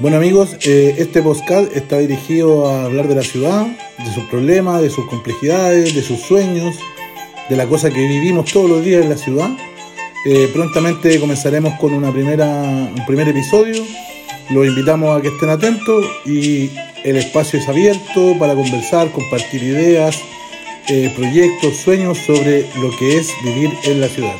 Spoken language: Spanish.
Bueno amigos, eh, este podcast está dirigido a hablar de la ciudad, de sus problemas, de sus complejidades, de sus sueños, de la cosa que vivimos todos los días en la ciudad. Eh, prontamente comenzaremos con una primera, un primer episodio. Los invitamos a que estén atentos y el espacio es abierto para conversar, compartir ideas, eh, proyectos, sueños sobre lo que es vivir en la ciudad.